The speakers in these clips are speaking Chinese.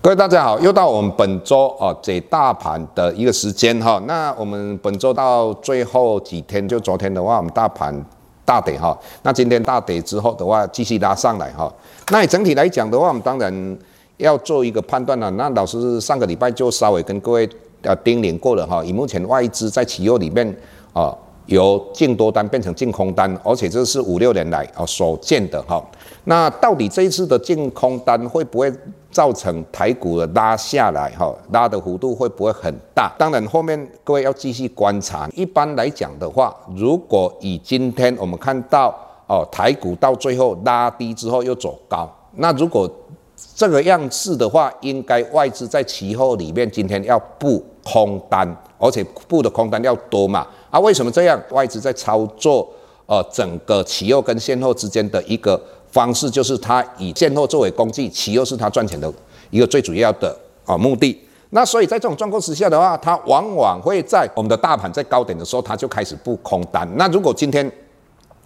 各位大家好，又到我们本周啊解大盘的一个时间哈。那我们本周到最后几天，就昨天的话，我们大盘大跌哈。那今天大跌之后的话，继续拉上来哈。那整体来讲的话，我们当然要做一个判断了。那老师上个礼拜就稍微跟各位呃叮咛过了哈。以目前外资在期货里面啊。由净多单变成净空单，而且这是五六年来啊所见的哈。那到底这一次的净空单会不会造成台股的拉下来哈？拉的幅度会不会很大？当然后面各位要继续观察。一般来讲的话，如果以今天我们看到哦台股到最后拉低之后又走高，那如果这个样式的话，应该外资在期货里面今天要布空单，而且布的空单要多嘛。啊，为什么这样？外资在操作，呃，整个期货跟现货之间的一个方式，就是他以现货作为工具，其二是他赚钱的一个最主要的啊目的。那所以在这种状况之下的话，他往往会在我们的大盘在高点的时候，他就开始布空单。那如果今天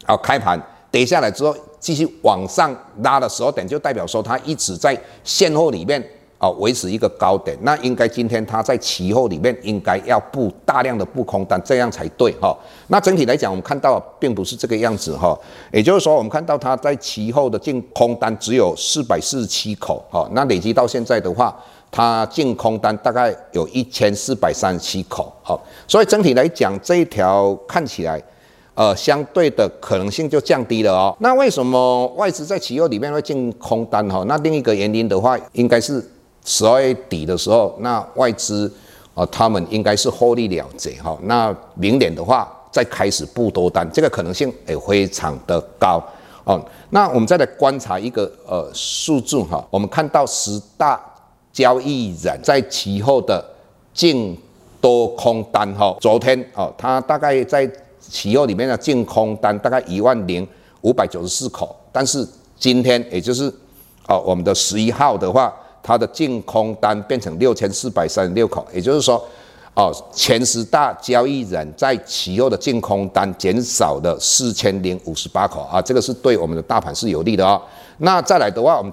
啊开盘跌下来之后，继续往上拉的时候点，就代表说他一直在现货里面。啊，维持一个高点，那应该今天它在期货里面应该要布大量的布空单，这样才对哈。那整体来讲，我们看到并不是这个样子哈，也就是说，我们看到它在期货的净空单只有四百四十七口哈，那累积到现在的话，它净空单大概有一千四百三十七口哈，所以整体来讲，这一条看起来呃相对的可能性就降低了哦。那为什么外资在期货里面会净空单哈？那另一个原因的话，应该是。十二月底的时候，那外资啊，他们应该是获利了结哈。那明年的话，再开始布多单，这个可能性也非常的高哦。那我们再来观察一个呃数字哈，我们看到十大交易人在期后的净多空单哈，昨天哦，它大概在期后里面的净空单大概一万零五百九十四口，但是今天也就是哦我们的十一号的话。它的净空单变成六千四百三十六口，也就是说，哦，前十大交易人在期后的净空单减少了四千零五十八口啊，这个是对我们的大盘是有利的哦。那再来的话，我们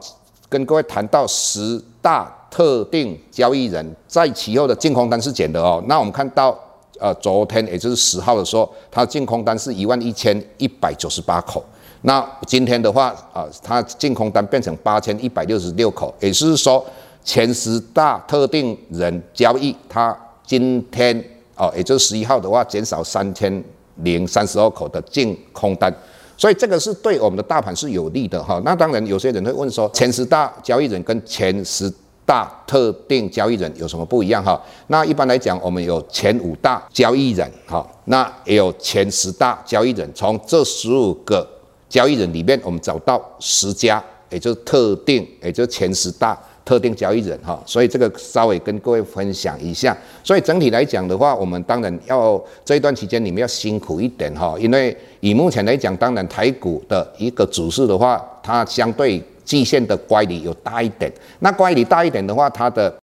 跟各位谈到十大特定交易人在期后的净空单是减的哦。那我们看到，呃，昨天也就是十号的时候，它净空单是一万一千一百九十八口。那今天的话，啊，它净空单变成八千一百六十六口，也就是说，前十大特定人交易，它今天哦，也就是十一号的话，减少三千零三十二口的净空单，所以这个是对我们的大盘是有利的哈。那当然，有些人会问说，前十大交易人跟前十大特定交易人有什么不一样哈？那一般来讲，我们有前五大交易人哈，那也有前十大交易人，从这十五个。交易人里面，我们找到十家，也就是特定，也就是前十大特定交易人哈，所以这个稍微跟各位分享一下。所以整体来讲的话，我们当然要这一段期间你们要辛苦一点哈，因为以目前来讲，当然台股的一个指数的话，它相对季线的乖离有大一点。那乖离大一点的话，它的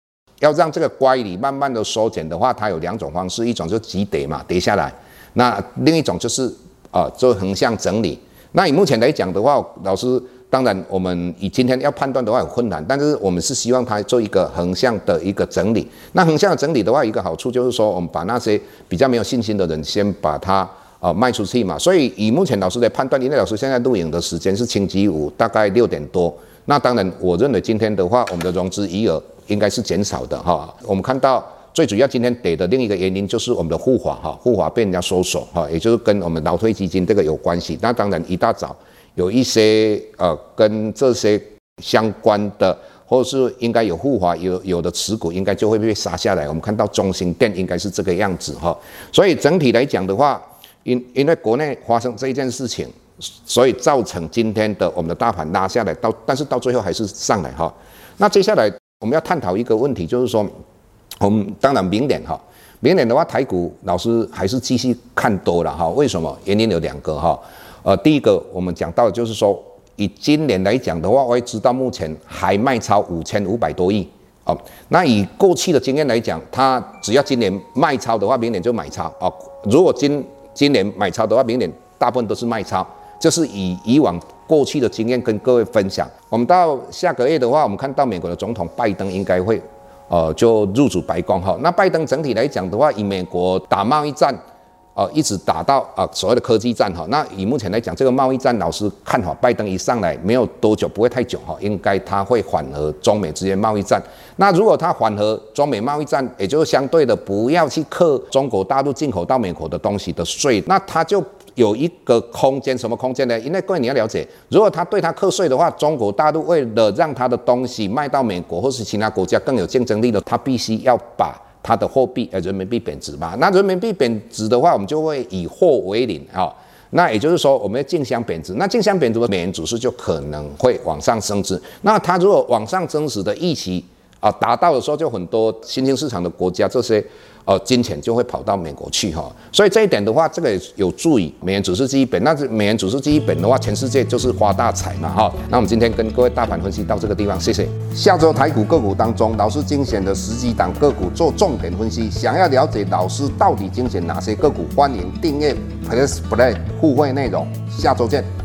要让这个乖离慢慢的缩减的话，它有两种方式，一种就急跌嘛，跌下来；那另一种就是啊，做横向整理。那以目前来讲的话，老师当然我们以今天要判断的话很困难，但是我们是希望它做一个横向的一个整理。那横向的整理的话，一个好处就是说，我们把那些比较没有信心的人先把它啊卖出去嘛。所以以目前老师的判断，因为老师现在录影的时间是星期五，大概六点多。那当然，我认为今天的话，我们的融资余额应该是减少的哈。我们看到。最主要今天跌的另一个原因就是我们的护法哈，护法被人家收手哈，也就是跟我们劳退基金这个有关系。那当然一大早有一些呃跟这些相关的，或者是应该有护法有有的持股，应该就会被杀下来。我们看到中兴电应该是这个样子哈，所以整体来讲的话，因因为国内发生这一件事情，所以造成今天的我们的大盘拉下来到，但是到最后还是上来哈。那接下来我们要探讨一个问题，就是说。我们当然明年哈，明年的话，台股老师还是继续看多了哈。为什么？原因有两个哈。呃，第一个我们讲到的就是说，以今年来讲的话，我也知道目前还卖超五千五百多亿哦。那以过去的经验来讲，它只要今年卖超的话，明年就买超哦。如果今今年买超的话，明年大部分都是卖超，这是以以往过去的经验跟各位分享。我们到下个月的话，我们看到美国的总统拜登应该会，呃，就入主白宫哈。那拜登整体来讲的话，以美国打贸易战。呃，一直打到啊所谓的科技战哈，那以目前来讲，这个贸易战，老师看好拜登一上来没有多久，不会太久哈，应该他会缓和中美之间贸易战。那如果他缓和中美贸易战，也就是相对的不要去克中国大陆进口到美国的东西的税，那他就有一个空间，什么空间呢？因为各位你要了解，如果他对他课税的话，中国大陆为了让他的东西卖到美国或是其他国家更有竞争力的，他必须要把。他的货币呃人民币贬值嘛，那人民币贬值的话，我们就会以货为零啊、那也就是说，我们要竞相贬值，那竞相贬值的美元指数就可能会往上升值。那它如果往上升值的预期啊达到的时候，就很多新兴市场的国家这些。呃，金钱就会跑到美国去哈，所以这一点的话，这个有助于美元指数基本。那是美元指数基本的话，全世界就是发大财嘛哈。那我们今天跟各位大盘分析到这个地方，谢谢。下周台股个股当中，老师精选的十几档个股做重点分析。想要了解老师到底精选哪些个股，欢迎订阅 Plus Play 互惠内容。下周见。